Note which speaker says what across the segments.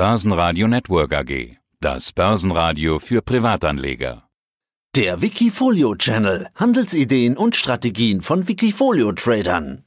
Speaker 1: Börsenradio Network AG. Das Börsenradio für Privatanleger.
Speaker 2: Der Wikifolio Channel. Handelsideen und Strategien von Wikifolio Tradern.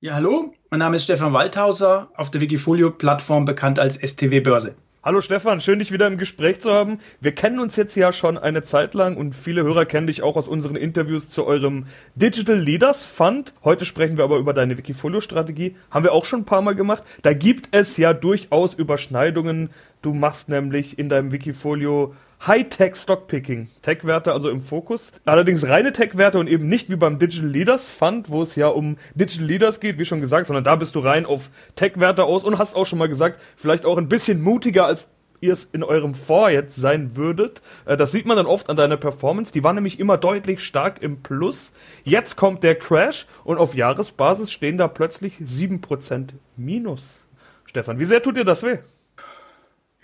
Speaker 3: Ja, hallo. Mein Name ist Stefan Waldhauser, auf der Wikifolio Plattform bekannt als STW Börse.
Speaker 4: Hallo Stefan, schön dich wieder im Gespräch zu haben. Wir kennen uns jetzt ja schon eine Zeit lang und viele Hörer kennen dich auch aus unseren Interviews zu eurem Digital Leaders Fund. Heute sprechen wir aber über deine Wikifolio-Strategie. Haben wir auch schon ein paar Mal gemacht. Da gibt es ja durchaus Überschneidungen. Du machst nämlich in deinem Wikifolio High-Tech Stockpicking. Tech-Werte also im Fokus. Allerdings reine Tech-Werte und eben nicht wie beim Digital Leaders Fund, wo es ja um Digital Leaders geht, wie schon gesagt, sondern da bist du rein auf Tech-Werte aus und hast auch schon mal gesagt, vielleicht auch ein bisschen mutiger als ihr es in eurem Fonds jetzt sein würdet. Äh, das sieht man dann oft an deiner Performance. Die war nämlich immer deutlich stark im Plus. Jetzt kommt der Crash und auf Jahresbasis stehen da plötzlich 7% Minus. Stefan, wie sehr tut dir das weh?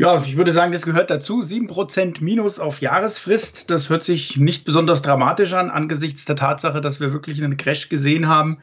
Speaker 3: Ja, ich würde sagen, das gehört dazu. 7% Minus auf Jahresfrist. Das hört sich nicht besonders dramatisch an, angesichts der Tatsache, dass wir wirklich einen Crash gesehen haben.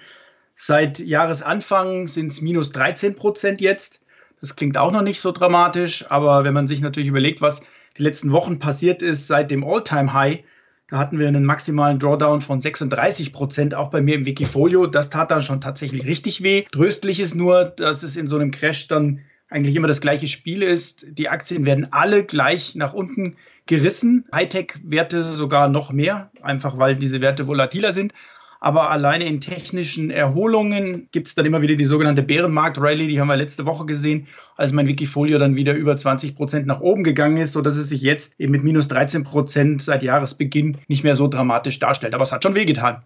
Speaker 3: Seit Jahresanfang sind es minus 13% jetzt. Das klingt auch noch nicht so dramatisch, aber wenn man sich natürlich überlegt, was die letzten Wochen passiert ist seit dem All-Time-High, da hatten wir einen maximalen Drawdown von 36 Prozent, auch bei mir im Wikifolio. Das tat dann schon tatsächlich richtig weh. Tröstlich ist nur, dass es in so einem Crash dann eigentlich immer das gleiche Spiel ist. Die Aktien werden alle gleich nach unten gerissen. Hightech-Werte sogar noch mehr, einfach weil diese Werte volatiler sind. Aber alleine in technischen Erholungen gibt es dann immer wieder die sogenannte Bärenmarkt-Rally, die haben wir letzte Woche gesehen, als mein Wikifolio dann wieder über 20 Prozent nach oben gegangen ist, sodass es sich jetzt eben mit minus 13 Prozent seit Jahresbeginn nicht mehr so dramatisch darstellt. Aber es hat schon wehgetan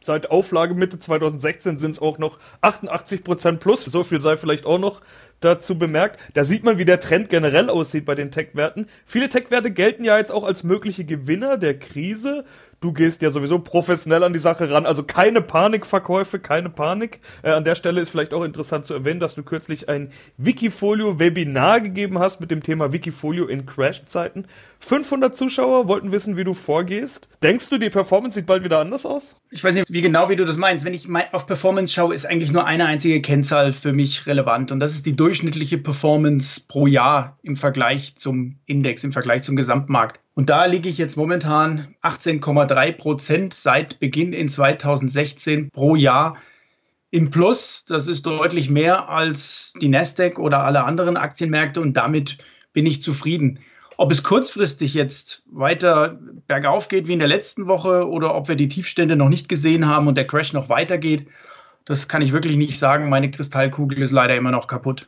Speaker 4: seit Auflage Mitte 2016 sind es auch noch 88 Prozent plus. So viel sei vielleicht auch noch dazu bemerkt. Da sieht man, wie der Trend generell aussieht bei den Tech-Werten. Viele Tech-Werte gelten ja jetzt auch als mögliche Gewinner der Krise. Du gehst ja sowieso professionell an die Sache ran, also keine Panikverkäufe, keine Panik. Äh, an der Stelle ist vielleicht auch interessant zu erwähnen, dass du kürzlich ein Wikifolio-Webinar gegeben hast mit dem Thema Wikifolio in Crash-Zeiten. 500 Zuschauer wollten wissen, wie du vorgehst. Denkst du, die Performance sieht bald wieder anders aus?
Speaker 3: Ich weiß nicht, wie genau wie du das meinst. Wenn ich auf Performance schaue, ist eigentlich nur eine einzige Kennzahl für mich relevant und das ist die durchschnittliche Performance pro Jahr im Vergleich zum Index, im Vergleich zum Gesamtmarkt. Und da liege ich jetzt momentan 18,3 Prozent seit Beginn in 2016 pro Jahr im Plus. Das ist deutlich mehr als die Nasdaq oder alle anderen Aktienmärkte und damit bin ich zufrieden. Ob es kurzfristig jetzt weiter bergauf geht wie in der letzten Woche oder ob wir die Tiefstände noch nicht gesehen haben und der Crash noch weitergeht, das kann ich wirklich nicht sagen. Meine Kristallkugel ist leider immer noch kaputt.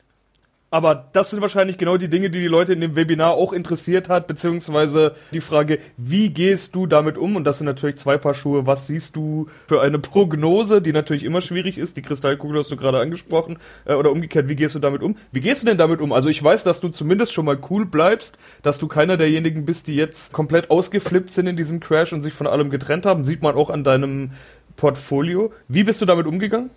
Speaker 4: Aber das sind wahrscheinlich genau die Dinge, die die Leute in dem Webinar auch interessiert hat, beziehungsweise die Frage, wie gehst du damit um? Und das sind natürlich zwei Paar Schuhe. Was siehst du für eine Prognose, die natürlich immer schwierig ist? Die Kristallkugel hast du gerade angesprochen. Äh, oder umgekehrt, wie gehst du damit um? Wie gehst du denn damit um? Also ich weiß, dass du zumindest schon mal cool bleibst, dass du keiner derjenigen bist, die jetzt komplett ausgeflippt sind in diesem Crash und sich von allem getrennt haben. Sieht man auch an deinem Portfolio. Wie bist du damit umgegangen?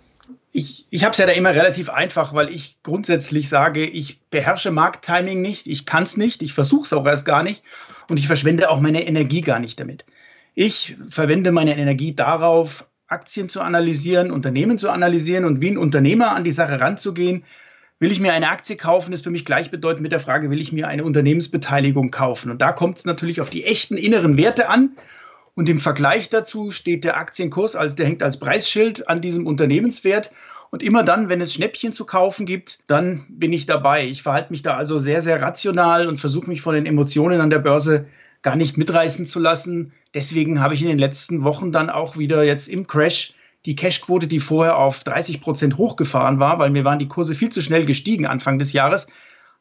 Speaker 3: Ich, ich habe es ja da immer relativ einfach, weil ich grundsätzlich sage, ich beherrsche Markttiming nicht, ich kann es nicht, ich versuche es auch erst gar nicht und ich verschwende auch meine Energie gar nicht damit. Ich verwende meine Energie darauf, Aktien zu analysieren, Unternehmen zu analysieren und wie ein Unternehmer an die Sache ranzugehen. Will ich mir eine Aktie kaufen, ist für mich gleichbedeutend mit der Frage, will ich mir eine Unternehmensbeteiligung kaufen? Und da kommt es natürlich auf die echten inneren Werte an. Und im Vergleich dazu steht der Aktienkurs, als der hängt als Preisschild an diesem Unternehmenswert. Und immer dann, wenn es Schnäppchen zu kaufen gibt, dann bin ich dabei. Ich verhalte mich da also sehr, sehr rational und versuche mich von den Emotionen an der Börse gar nicht mitreißen zu lassen. Deswegen habe ich in den letzten Wochen dann auch wieder jetzt im Crash die Cashquote, die vorher auf 30 Prozent hochgefahren war, weil mir waren die Kurse viel zu schnell gestiegen Anfang des Jahres,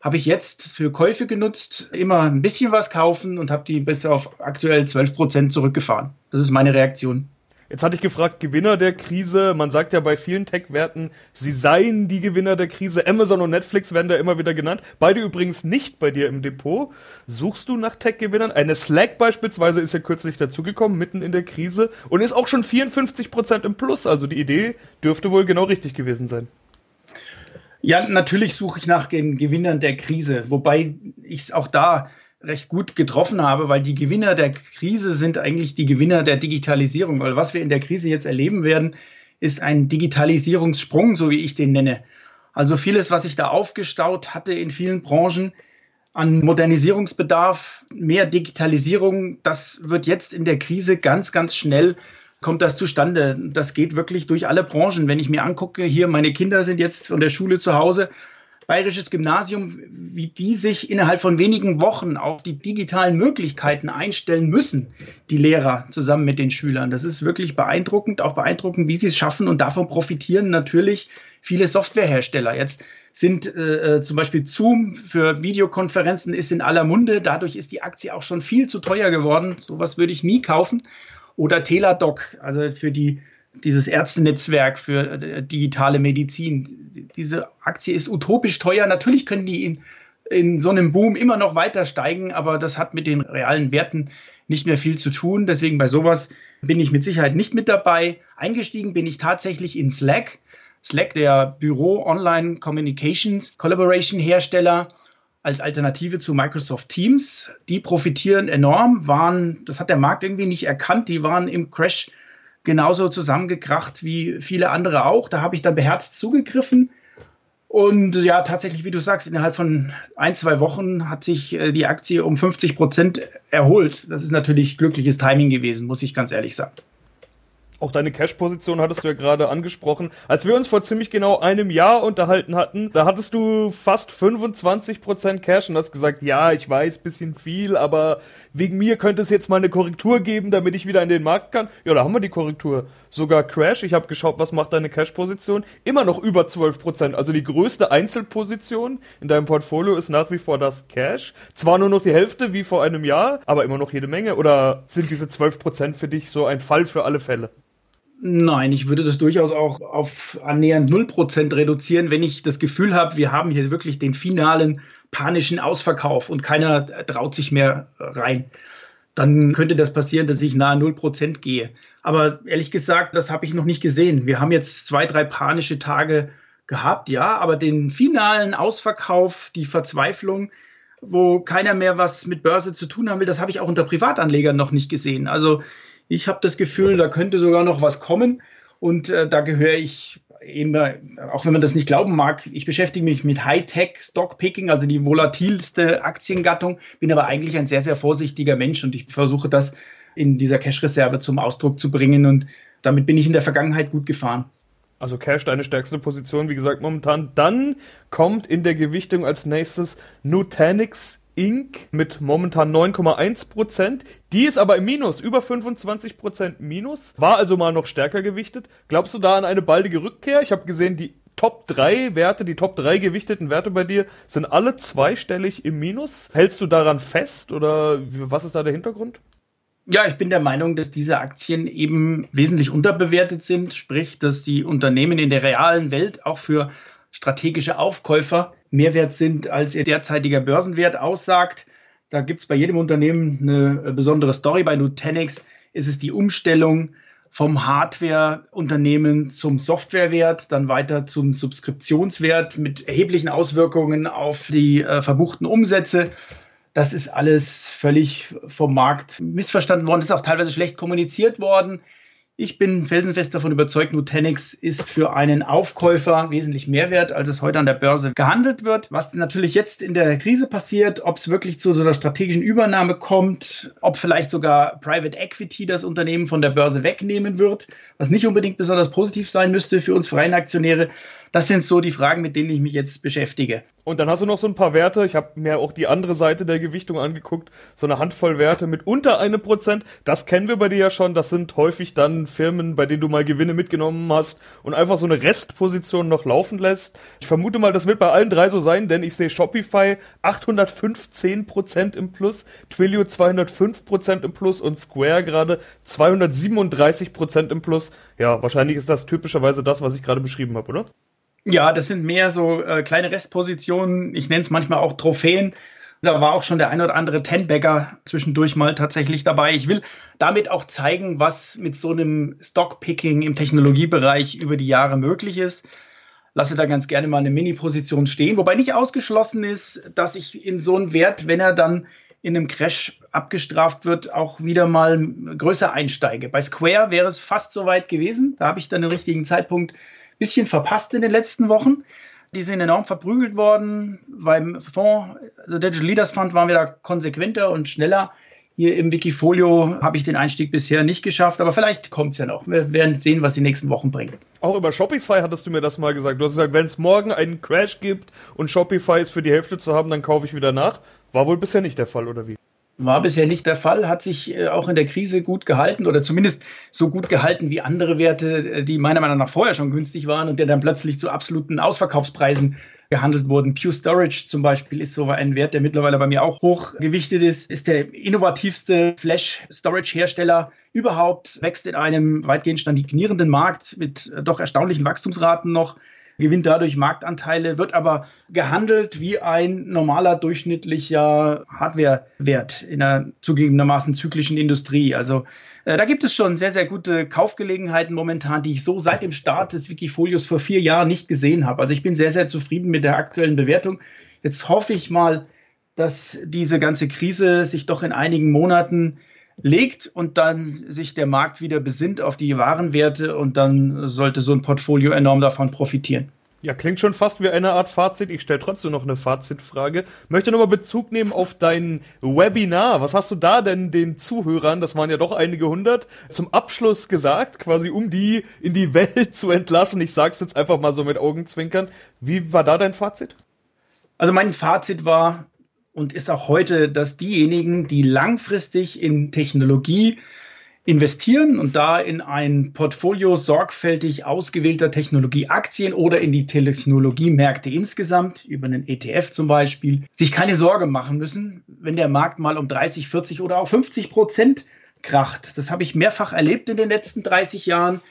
Speaker 3: habe ich jetzt für Käufe genutzt, immer ein bisschen was kaufen und habe die bis auf aktuell 12 Prozent zurückgefahren. Das ist meine Reaktion.
Speaker 4: Jetzt hatte ich gefragt, Gewinner der Krise. Man sagt ja bei vielen Tech-Werten, sie seien die Gewinner der Krise. Amazon und Netflix werden da immer wieder genannt. Beide übrigens nicht bei dir im Depot. Suchst du nach Tech-Gewinnern? Eine Slack beispielsweise ist ja kürzlich dazugekommen, mitten in der Krise und ist auch schon 54 Prozent im Plus. Also die Idee dürfte wohl genau richtig gewesen sein.
Speaker 3: Ja, natürlich suche ich nach den Gewinnern der Krise, wobei ich es auch da recht gut getroffen habe, weil die Gewinner der Krise sind eigentlich die Gewinner der Digitalisierung. Weil was wir in der Krise jetzt erleben werden, ist ein Digitalisierungssprung, so wie ich den nenne. Also vieles, was sich da aufgestaut hatte in vielen Branchen an Modernisierungsbedarf, mehr Digitalisierung, das wird jetzt in der Krise ganz, ganz schnell kommt das zustande. Das geht wirklich durch alle Branchen. Wenn ich mir angucke, hier meine Kinder sind jetzt von der Schule zu Hause, Bayerisches Gymnasium, wie die sich innerhalb von wenigen Wochen auf die digitalen Möglichkeiten einstellen müssen, die Lehrer zusammen mit den Schülern. Das ist wirklich beeindruckend, auch beeindruckend, wie sie es schaffen und davon profitieren natürlich viele Softwarehersteller. Jetzt sind äh, äh zum Beispiel Zoom für Videokonferenzen ist in aller Munde. Dadurch ist die Aktie auch schon viel zu teuer geworden. Sowas würde ich nie kaufen. Oder Teladoc, also für die dieses Ärztenetzwerk für äh, digitale Medizin. Diese Aktie ist utopisch teuer. Natürlich können die in, in so einem Boom immer noch weiter steigen, aber das hat mit den realen Werten nicht mehr viel zu tun. Deswegen bei sowas bin ich mit Sicherheit nicht mit dabei. Eingestiegen bin ich tatsächlich in Slack. Slack, der Büro Online Communications Collaboration Hersteller als Alternative zu Microsoft Teams. Die profitieren enorm, waren, das hat der Markt irgendwie nicht erkannt, die waren im Crash genauso zusammengekracht wie viele andere auch. Da habe ich dann beherzt zugegriffen. Und ja, tatsächlich, wie du sagst, innerhalb von ein, zwei Wochen hat sich äh, die Aktie um 50 Prozent erholt. Das ist natürlich glückliches Timing gewesen, muss ich ganz ehrlich sagen.
Speaker 4: Auch deine Cash-Position hattest du ja gerade angesprochen. Als wir uns vor ziemlich genau einem Jahr unterhalten hatten, da hattest du fast 25% Cash und hast gesagt, ja, ich weiß, bisschen viel, aber wegen mir könnte es jetzt mal eine Korrektur geben, damit ich wieder in den Markt kann. Ja, da haben wir die Korrektur. Sogar Crash, ich habe geschaut, was macht deine Cash-Position? Immer noch über 12%. Also die größte Einzelposition in deinem Portfolio ist nach wie vor das Cash. Zwar nur noch die Hälfte wie vor einem Jahr, aber immer noch jede Menge. Oder sind diese 12% für dich so ein Fall für alle Fälle?
Speaker 3: Nein, ich würde das durchaus auch auf annähernd 0% reduzieren, wenn ich das Gefühl habe, wir haben hier wirklich den finalen panischen Ausverkauf und keiner traut sich mehr rein. Dann könnte das passieren, dass ich nahe 0% gehe. Aber ehrlich gesagt, das habe ich noch nicht gesehen. Wir haben jetzt zwei, drei panische Tage gehabt, ja, aber den finalen Ausverkauf, die Verzweiflung, wo keiner mehr was mit Börse zu tun haben will, das habe ich auch unter Privatanlegern noch nicht gesehen. Also ich habe das Gefühl, da könnte sogar noch was kommen. Und äh, da gehöre ich eben, auch wenn man das nicht glauben mag, ich beschäftige mich mit Hightech Stockpicking, also die volatilste Aktiengattung, bin aber eigentlich ein sehr, sehr vorsichtiger Mensch und ich versuche das in dieser Cash-Reserve zum Ausdruck zu bringen und damit bin ich in der Vergangenheit gut gefahren.
Speaker 4: Also Cash deine stärkste Position, wie gesagt, momentan. Dann kommt in der Gewichtung als nächstes Nutanix Inc. mit momentan 9,1%. Die ist aber im Minus, über 25% Minus. War also mal noch stärker gewichtet. Glaubst du da an eine baldige Rückkehr? Ich habe gesehen, die Top 3 Werte, die Top 3 gewichteten Werte bei dir sind alle zweistellig im Minus. Hältst du daran fest oder was ist da der Hintergrund?
Speaker 3: Ja, ich bin der Meinung, dass diese Aktien eben wesentlich unterbewertet sind, sprich, dass die Unternehmen in der realen Welt auch für strategische Aufkäufer mehr wert sind, als ihr derzeitiger Börsenwert aussagt. Da gibt es bei jedem Unternehmen eine besondere Story. Bei Nutanix ist es die Umstellung vom Hardware-Unternehmen zum Softwarewert, dann weiter zum Subskriptionswert mit erheblichen Auswirkungen auf die äh, verbuchten Umsätze. Das ist alles völlig vom Markt missverstanden worden, ist auch teilweise schlecht kommuniziert worden. Ich bin felsenfest davon überzeugt, Nutanix ist für einen Aufkäufer wesentlich mehr wert, als es heute an der Börse gehandelt wird. Was natürlich jetzt in der Krise passiert, ob es wirklich zu so einer strategischen Übernahme kommt, ob vielleicht sogar Private Equity das Unternehmen von der Börse wegnehmen wird, was nicht unbedingt besonders positiv sein müsste für uns freien Aktionäre. Das sind so die Fragen, mit denen ich mich jetzt beschäftige.
Speaker 4: Und dann hast du noch so ein paar Werte. Ich habe mir auch die andere Seite der Gewichtung angeguckt. So eine Handvoll Werte mit unter einem Prozent. Das kennen wir bei dir ja schon. Das sind häufig dann Firmen, bei denen du mal Gewinne mitgenommen hast und einfach so eine Restposition noch laufen lässt. Ich vermute mal, das wird bei allen drei so sein, denn ich sehe Shopify 815 Prozent im Plus, Twilio 205 Prozent im Plus und Square gerade 237 Prozent im Plus. Ja, wahrscheinlich ist das typischerweise das, was ich gerade beschrieben habe, oder?
Speaker 3: Ja, das sind mehr so äh, kleine Restpositionen. Ich nenne es manchmal auch Trophäen. Da war auch schon der ein oder andere Tenbagger zwischendurch mal tatsächlich dabei. Ich will damit auch zeigen, was mit so einem Stockpicking im Technologiebereich über die Jahre möglich ist. Lasse da ganz gerne mal eine Mini-Position stehen, wobei nicht ausgeschlossen ist, dass ich in so einen Wert, wenn er dann in einem Crash abgestraft wird, auch wieder mal größer einsteige. Bei Square wäre es fast so weit gewesen. Da habe ich dann den richtigen Zeitpunkt bisschen verpasst in den letzten Wochen. Die sind enorm verprügelt worden. Beim Fonds, also Digital Leaders Fund, waren wir da konsequenter und schneller. Hier im Wikifolio habe ich den Einstieg bisher nicht geschafft, aber vielleicht kommt es ja noch. Wir werden sehen, was die nächsten Wochen bringen.
Speaker 4: Auch über Shopify hattest du mir das mal gesagt. Du hast gesagt, wenn es morgen einen Crash gibt und Shopify ist für die Hälfte zu haben, dann kaufe ich wieder nach. War wohl bisher nicht der Fall, oder wie?
Speaker 3: War bisher nicht der Fall, hat sich äh, auch in der Krise gut gehalten oder zumindest so gut gehalten wie andere Werte, äh, die meiner Meinung nach vorher schon günstig waren und der dann plötzlich zu absoluten Ausverkaufspreisen gehandelt wurden. Pure Storage zum Beispiel ist so ein Wert, der mittlerweile bei mir auch hochgewichtet ist, ist der innovativste Flash-Storage-Hersteller überhaupt, wächst in einem weitgehend stagnierenden Markt mit äh, doch erstaunlichen Wachstumsraten noch gewinnt dadurch Marktanteile, wird aber gehandelt wie ein normaler durchschnittlicher Hardware-Wert in einer zugegebenermaßen zyklischen Industrie. Also äh, da gibt es schon sehr, sehr gute Kaufgelegenheiten momentan, die ich so seit dem Start des Wikifolios vor vier Jahren nicht gesehen habe. Also ich bin sehr, sehr zufrieden mit der aktuellen Bewertung. Jetzt hoffe ich mal, dass diese ganze Krise sich doch in einigen Monaten legt und dann sich der Markt wieder besinnt auf die Warenwerte und dann sollte so ein Portfolio enorm davon profitieren.
Speaker 4: Ja, klingt schon fast wie eine Art Fazit. Ich stelle trotzdem noch eine Fazitfrage. Möchte nochmal Bezug nehmen auf dein Webinar. Was hast du da denn den Zuhörern, das waren ja doch einige hundert, zum Abschluss gesagt, quasi um die in die Welt zu entlassen? Ich sag's jetzt einfach mal so mit Augenzwinkern. Wie war da dein Fazit?
Speaker 3: Also mein Fazit war, und ist auch heute, dass diejenigen, die langfristig in Technologie investieren und da in ein Portfolio sorgfältig ausgewählter Technologieaktien oder in die Technologiemärkte insgesamt, über einen ETF zum Beispiel, sich keine Sorge machen müssen, wenn der Markt mal um 30, 40 oder auch 50 Prozent kracht. Das habe ich mehrfach erlebt in den letzten 30 Jahren.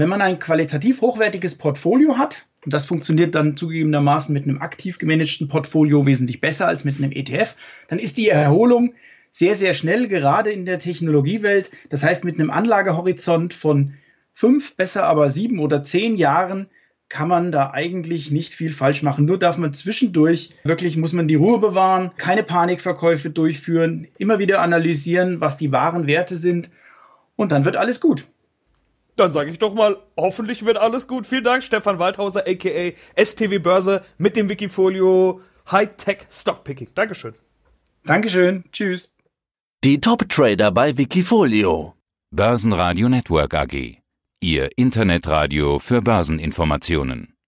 Speaker 3: Wenn man ein qualitativ hochwertiges Portfolio hat, und das funktioniert dann zugegebenermaßen mit einem aktiv gemanagten Portfolio wesentlich besser als mit einem ETF. Dann ist die Erholung sehr, sehr schnell, gerade in der Technologiewelt. Das heißt, mit einem Anlagehorizont von fünf, besser aber sieben oder zehn Jahren kann man da eigentlich nicht viel falsch machen. Nur darf man zwischendurch wirklich, muss man die Ruhe bewahren, keine Panikverkäufe durchführen, immer wieder analysieren, was die wahren Werte sind und dann wird alles gut.
Speaker 4: Dann sage ich doch mal, hoffentlich wird alles gut. Vielen Dank, Stefan Waldhauser, aka STW Börse mit dem Wikifolio Hightech Stockpicking. Dankeschön.
Speaker 3: Dankeschön. Tschüss.
Speaker 2: Die Top-Trader bei Wikifolio.
Speaker 1: Börsenradio Network AG. Ihr Internetradio für Börseninformationen.